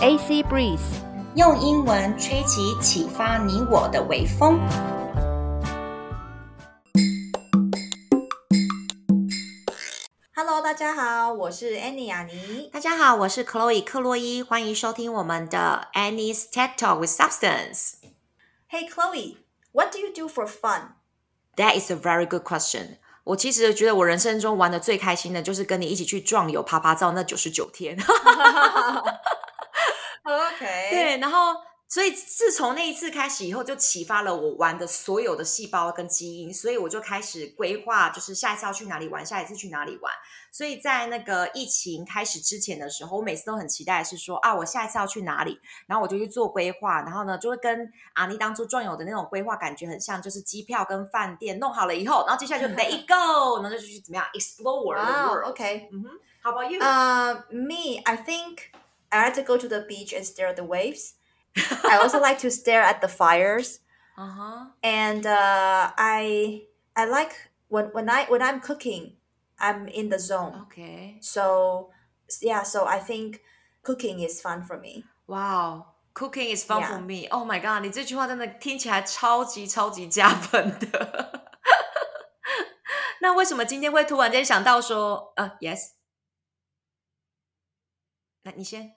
AC Breeze，用英文吹起启发你我的微风。Hello，大家好，我是 Annie 雅尼。大家好，我是 Chloe 克洛伊，欢迎收听我们的 Annie's TED Talk with Substance。Hey Chloe，what do you do for fun？That is a very good question. 我其实觉得我人生中玩的最开心的就是跟你一起去壮游、爬爬照那九十九天。OK，对，然后所以自从那一次开始以后，就启发了我玩的所有的细胞跟基因，所以我就开始规划，就是下一次要去哪里玩，下一次去哪里玩。所以在那个疫情开始之前的时候，我每次都很期待是说啊，我下一次要去哪里，然后我就去做规划，然后呢就会跟阿妮当初壮游的那种规划感觉很像，就是机票跟饭店弄好了以后，然后接下来就 let it go，然后就去怎么样 explore the world。OK. 嗯哼，How about you？Uh, me, I think I like to go to the beach and stare at the waves. I also like to stare at the fires, 嗯哼 and uh, I I like when when I when I'm cooking, I'm in the zone. ，OK。 So yeah, so I think cooking is fun for me. Wow, cooking is fun for Yeah. me. Oh my god！你这句话真的听起来超级超级加分的。那为什么今天会突然间想到说，呃，yes？ 你先。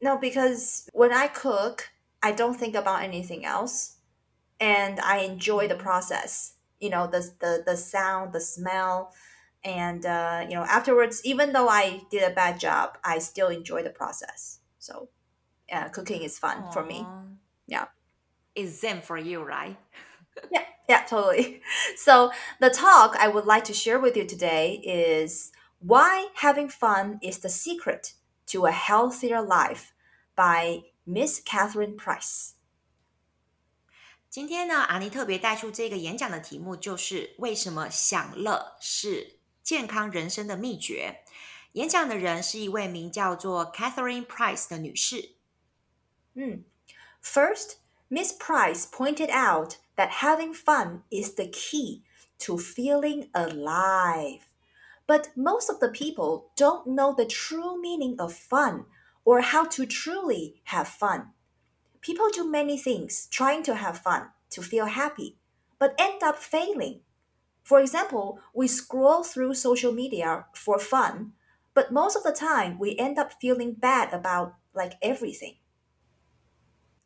No, because when I cook, I don't think about anything else, and I enjoy the mm. process. You know, the the the sound, the smell, and uh, you know afterwards, even though I did a bad job, I still enjoy the process. So, cooking is fun Aww. for me. Yeah, it's zen for you, right? yeah, yeah, totally. So the talk I would like to share with you today is why having fun is the secret to a healthier life by Miss Catherine Price. 今天呢，阿妮特别带出这个演讲的题目，就是为什么享乐是健康人生的秘诀。演讲的人是一位名叫做 Catherine Price 的女士。 Hmm. First, Miss Price pointed out that having fun is the key to feeling alive. But most of the people don't know the true meaning of fun or how to truly have fun. People do many things trying to have fun, to feel happy, but end up failing. For example, we scroll through social media for fun, but most of the time we end up feeling bad about like everything.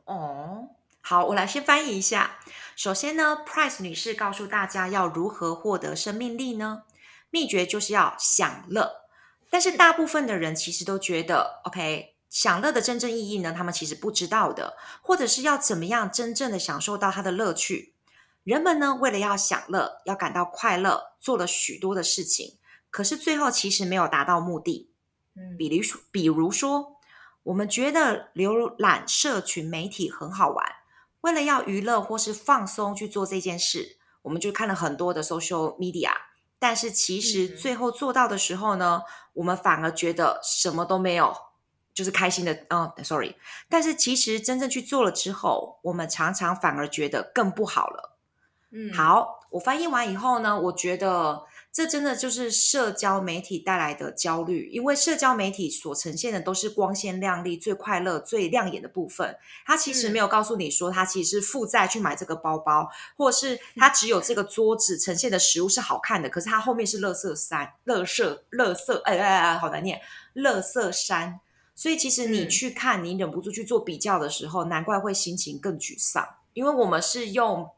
哦，好，我来先翻译一下。首先呢，Price 女士告诉大家要如何获得生命力呢？ 秘诀就是要享乐。但是大部分的人其实都觉得，OK，享乐的真正意义呢，他们其实不知道的，或者是要怎么样真正的享受到它的乐趣。人们呢，为了要享乐，要感到快乐，做了许多的事情，可是最后其实没有达到目的。比如说，比如说，我们觉得浏览社群媒体很好玩，为了要娱乐或是放松去做这件事，我们就看了很多的 social media。但是其实嗯最后做到的时候呢，我们反而觉得什么都没有，就是开心的。嗯，sorry。但是其实真正去做了之后，我们常常反而觉得更不好了。嗯，好，我翻译完以后呢，我觉得这真的就是社交媒体带来的焦虑，因为社交媒体所呈现的都是光鲜亮丽、最快乐、最亮眼的部分，它其实嗯没有告诉你说，它其实是负债去买这个包包，或者是它只有这个桌子呈现的食物是好看的，可是它后面是垃圾山、垃圾、垃圾，哎哎哎，好难念，垃圾山。所以其实你嗯去看，你忍不住去做比较的时候，难怪会心情更沮丧，因为我们是用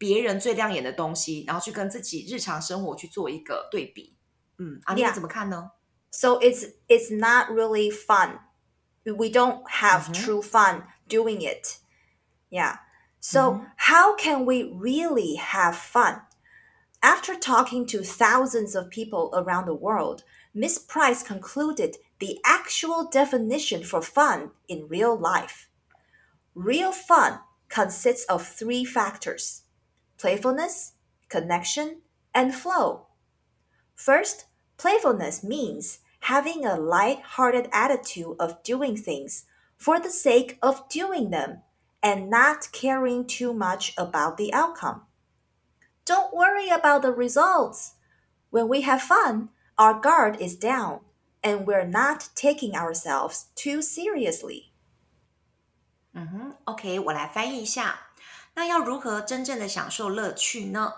别人最亮眼的东西，然后去跟自己日常生活去做一个对比。嗯，啊，你 Yeah. 怎么看呢？ So it's it's not really fun. We don't have Mhm. true fun doing it. Yeah. So Mhm. how can we really have fun? After talking to thousands of people around the world, Miss Price concluded the actual definition for fun in real life. Real fun consists of three factors playfulness, connection, and flow. First, playfulness means having a light-hearted attitude of doing things for the sake of doing them and not caring too much about the outcome. Don't worry about the results. When we have fun, our guard is down. and we're not taking ourselves too seriously. 嗯哼，OK，我来翻译一下。 那要如何真正的享受乐趣呢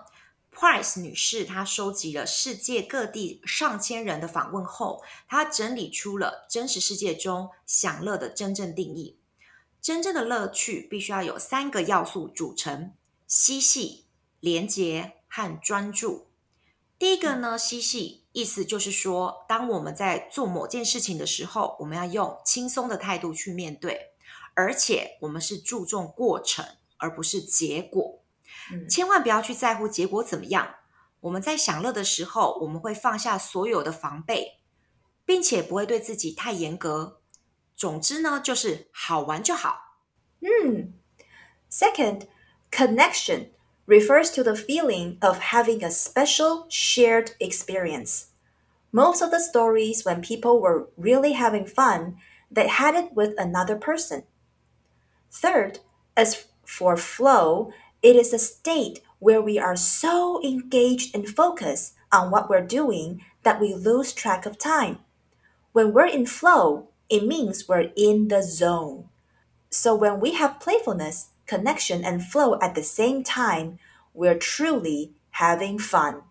？Price 女士她收集了世界各地上千人的访问后，她整理出了真实世界中享乐的真正定义。真正的乐趣必须要有三个要素组成：嬉戏、连结和专注。第一个呢，嬉戏意思就是说，当我们在做某件事情的时候，我们要用轻松的态度去面对。而且我们是注重过程，而不是结果。嗯千万不要去在乎结果怎么样。我们在享乐的时候，我们会放下所有的防备，并且不会对自己太严格。总之呢，就是好玩就好。 Second, connection refers to the feeling of having a special shared experience. Most of the stories when people were really having fun, they had it with another person. Third, as for flow, it is a state where we are so engaged and focused on what we're doing that we lose track of time. When we're in flow, it means we're in the zone. So when we have playfulness, connection, and flow at the same time, we're truly having fun.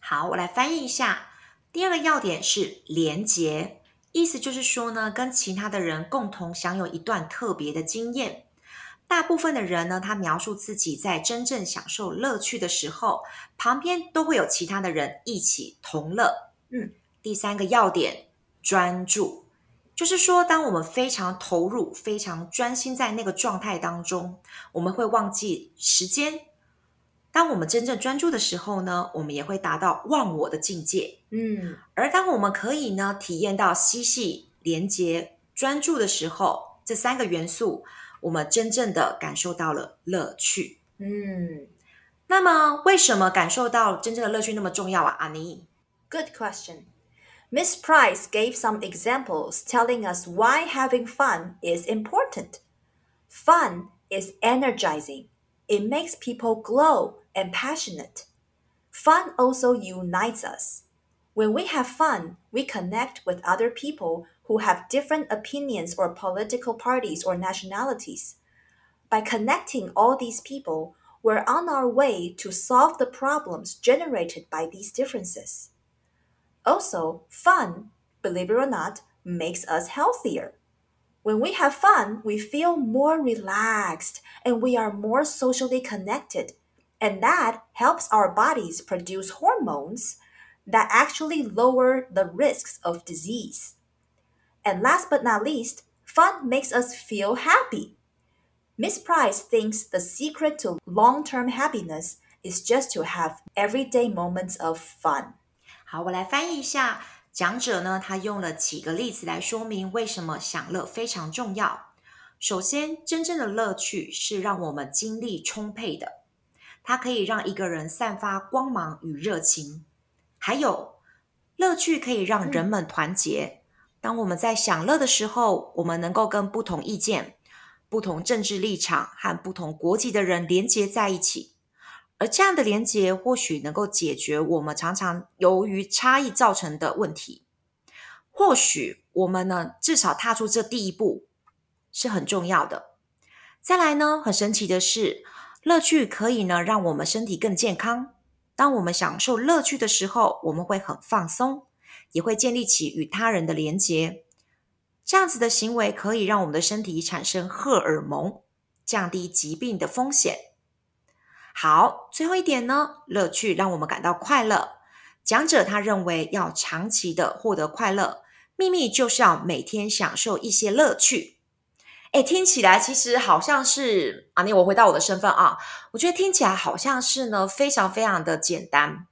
好，我来翻译一下。第二个要点是连结，意思就是说呢，跟其他的人共同享有一段特别的经验。 大部分的人呢，他描述自己在真正享受乐趣的时候，旁边都会有其他的人一起同乐。嗯，第三个要点专注，就是说，当我们非常投入、非常专心在那个状态当中，我们会忘记时间。当我们真正专注的时候呢，我们也会达到忘我的境界。Mm. 而当我们可以呢体验到嬉戏、连结、专注的时候，这三个元素，我们真正的感受到了乐趣。 Mm. 那么，为什么感受到真正的乐趣那么重要啊？阿妮， Good question. Miss Price gave some examples telling us why having fun is important. Fun is energizing. It makes people glow and passionate. Fun also unites us. When we have fun, we connect with other people who have different opinions or political parties or nationalities. By connecting all these people, we're on our way to solve the problems generated by these differences. Also, fun, believe it or not, makes us healthier. When we have fun, we feel more relaxed and we are more socially connected. And that helps our bodies produce hormones that actually lower the risks of disease. And last but not least, fun makes us feel happy. Miss Price thinks the secret to long term happiness is just to have everyday moments of fun. 好，我来翻译一下。讲者呢，他用了几个例子来说明为什么享乐非常重要。首先，真正的乐趣是让我们精力充沛的，它可以让一个人散发光芒与热情。还有，乐趣可以让人们团结。 当我们在享乐的时候，我们能够跟不同意见、不同政治立场和不同国籍的人连接在一起。而这样的连接或许能够解决我们常常由于差异造成的问题。或许我们呢，至少踏出这第一步是很重要的。再来呢，很神奇的是，乐趣可以呢让我们身体更健康。当我们享受乐趣的时候，我们会很放松，也会建立起与他人的连结。这样子的行为可以让我们的身体产生荷尔蒙，降低疾病的风险。好，最后一点呢，乐趣让我们感到快乐。讲者他认为要长期的获得快乐，秘密就是要每天享受一些乐趣。哎，听起来其实好像是啊，你我回到我的身份啊，我觉得听起来好像是呢，非常非常的简单，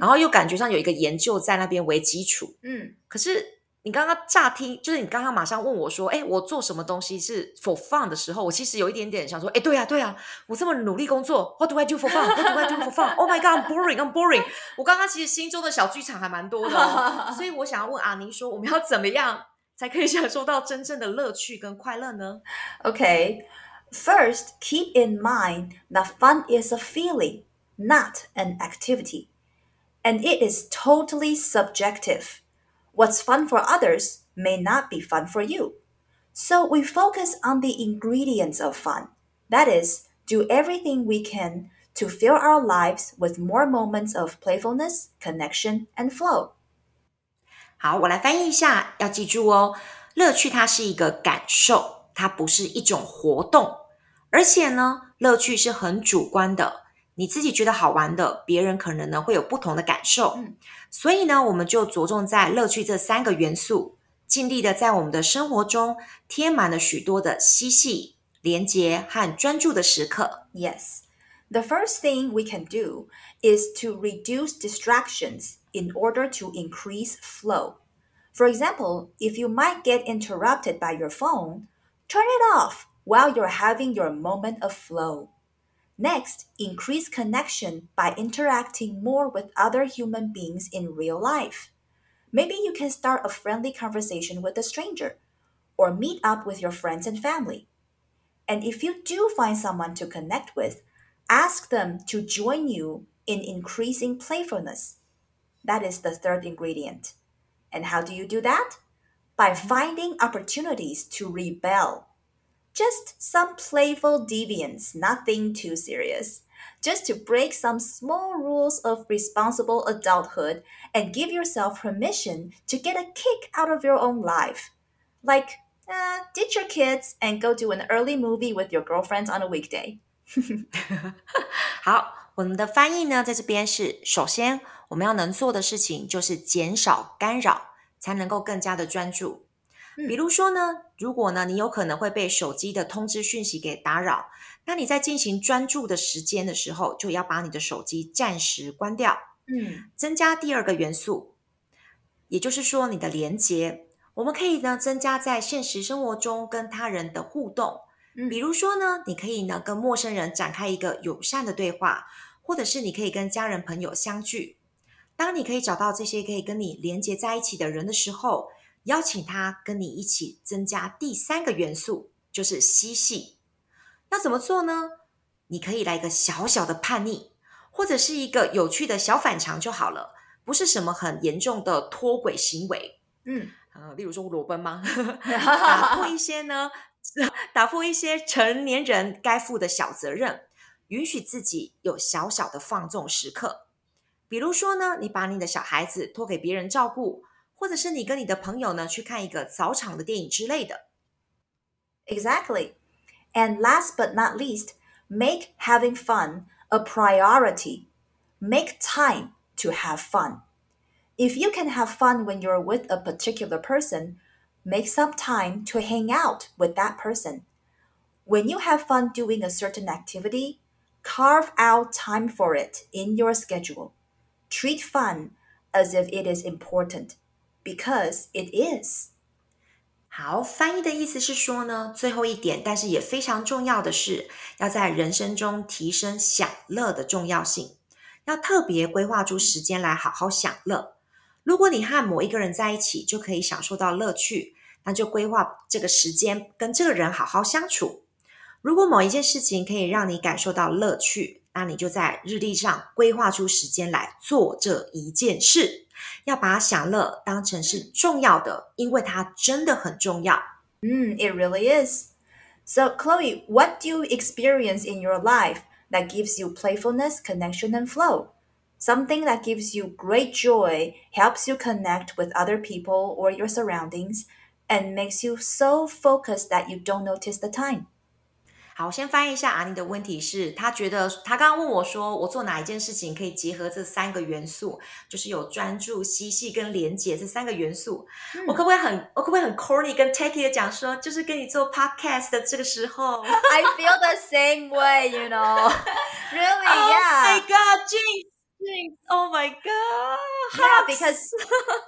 然后又感觉上有一个研究在那边为基础。Mm. 可是你刚刚乍听，就是你刚刚马上问我说：“哎，我做什么东西是 for fun 的时候，我其实有一点点想说：哎，对呀、对呀、我这么努力工作，What do I do for fun? What do I do for fun? Oh my god, I'm boring, I'm boring。我刚刚其实心中的小剧场还蛮多的、哦，所以我想要问阿妮说，我们要怎么样才可以享受到真正的乐趣跟快乐呢？Okay. First, keep in mind that fun is a feeling, not an activity. And it is totally subjective. What's fun for others may not be fun for you. So we focus on the ingredients of fun. That is, do everything we can to fill our lives with more moments of playfulness, connection, and flow. 好，我来翻译一下，要记住哦，乐趣它是一个感受，它不是一种活动，而且呢，乐趣是很主观的。 你自己觉得好玩的，别人可能呢会有不同的感受。嗯，所以呢，我们就着重在乐趣这三个元素，尽力的在我们的生活中贴满了许多的嬉戏、连结和专注的时刻。Yes, the first thing we can do is to reduce distractions in order to increase flow. For example, if you might get interrupted by your phone, turn it off while you're having your moment of flow. Next, increase connection by interacting more with other human beings in real life. Maybe you can start a friendly conversation with a stranger or meet up with your friends and family. And if you do find someone to connect with, ask them to join you in increasing playfulness. That is the third ingredient. And how do you do that? By finding opportunities to rebel just some playful deviance, nothing too serious. Just to break some small rules of responsible adulthood and give yourself permission to get a kick out of your own life. Like, uh, ditch your kids and go do an early movie with your girlfriends on a weekday. 好，我们的翻译呢，在这边是：首先，我们要能做的事情就是减少干扰，才能够更加的专注。 比如说呢，如果呢你有可能会被手机的通知讯息给打扰，那你在进行专注的时间的时候，就要把你的手机暂时关掉。嗯，增加第二个元素，也就是说你的连接，我们可以呢增加在现实生活中跟他人的互动。嗯，比如说呢，你可以呢跟陌生人展开一个友善的对话，或者是你可以跟家人朋友相聚。当你可以找到这些可以跟你连接在一起的人的时候。邀请他跟你一起增加第三个元素，就是嬉戏。那怎么做呢？你可以来一个小小的叛逆，或者是一个有趣的小反常就好了，不是什么很严重的脱轨行为。嗯，呃，例如说裸奔吗？打破一些呢，打破一些成年人该负的小责任，允许自己有小小的放纵时刻。比如说呢，你把你的小孩子托给别人照顾。或者是你跟你的朋友呢去看一个早场的电影之类的。Exactly. And last but not least, make having fun a priority. Make time to have fun. If you can have fun when you're with a particular person, make some time to hang out with that person. When you have fun doing a certain activity, carve out time for it in your schedule. Treat fun as if it is important Because it is. 好，翻译的意思是说呢，最后一点，但是也非常重要的是，要在人生中提升享乐的重要性，要特别规划出时间来好好享乐。如果你和某一个人在一起，就可以享受到乐趣，那就规划这个时间跟这个人好好相处。如果某一件事情可以让你感受到乐趣，那你就在日历上规划出时间来做这一件事。要把享乐当成是重要的，因为它真的很重要。Mm, it really is. So, Chloe, what do you experience in your life that gives you playfulness, connection, and flow? Something that gives you great joy, helps you connect with other people or your surroundings, and makes you so focused that you don't notice the time. 好，我先翻译一下阿妮的问题是，她觉得她刚刚问我说，我做哪一件事情可以结合这三个元素，就是有专注、嬉戏跟连结这三个元素。我可不可以很，我可不可以很 corny 跟 takey 的讲说，就是跟你做 podcast 的这个时候，I feel the same way, you know, really, yeah. Oh my god, Jinx, oh my god, yeah, because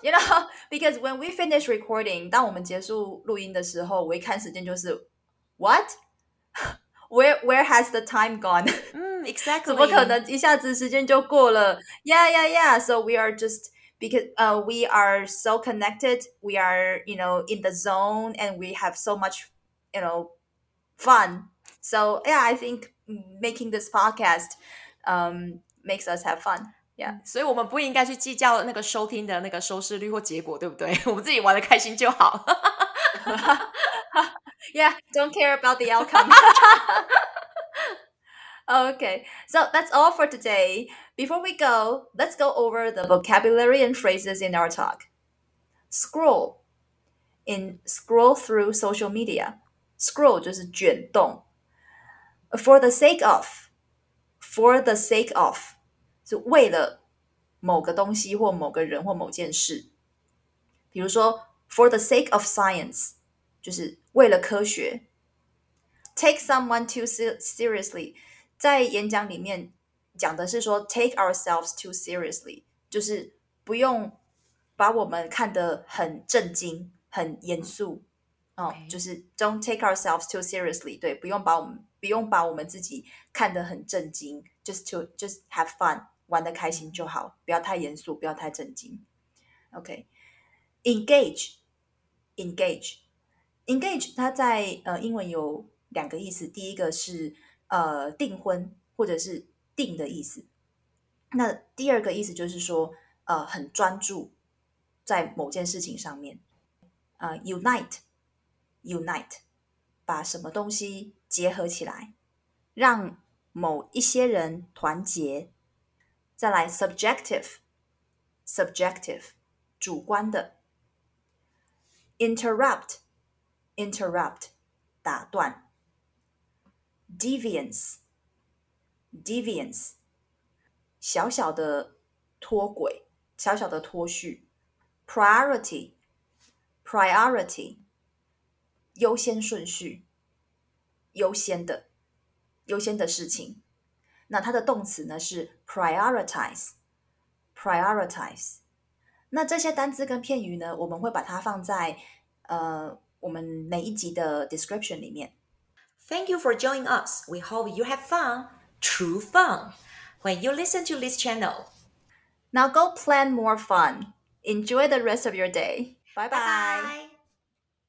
you know, because when we finish recording，当我们结束录音的时候，我一看时间就是 what。where where has the time gone? Mm, exactly. Yeah, yeah, yeah. So we are just because uh, we are so connected. We are you know in the zone, and we have so much you know fun. So yeah, I think making this podcast um, makes us have fun. Yeah，所以我们不应该去计较那个收听的那个收视率或结果，对不对？我们自己玩的开心就好。 yeah, don't care about the outcome. okay, so that's all for today. Before we go, let's go over the vocabulary and phrases in our talk. Scroll in scroll through social media. Scroll 就是卷动。For the sake of, for the sake of 是为了某个东西或某个人或某件事。比如说，for the sake of science 就是 为了科学。Take someone too seriously，在演讲里面讲的是说，take ourselves too seriously，就是不用把我们看得很震惊、很严肃。哦，就是 don't take ourselves too seriously，对，不用把我们不用把我们自己看得很震惊，just to just have fun，玩的开心就好，不要太严肃，不要太震惊。 Engage，它在呃英文有两个意思，第一个是呃订婚或者是定的意思，那第二个意思就是说呃很专注在某件事情上面，呃 unite。unite，把什么东西结合起来，让某一些人团结。再来，subjective，subjective，主观的。interrupt interrupt，打断。deviance，deviance，小小的脱轨，小小的脱序。priority，priority。优先顺序，优先的，优先的事情。那它的动词呢是 prioritize，prioritize。那这些单词跟片语呢，我们会把它放在呃我们每一集的 description 里面。Thank you for joining us. We hope you have fun, true fun, when you listen to this channel. Now go plan more fun. Enjoy the rest of your day. Bye bye. bye, -bye.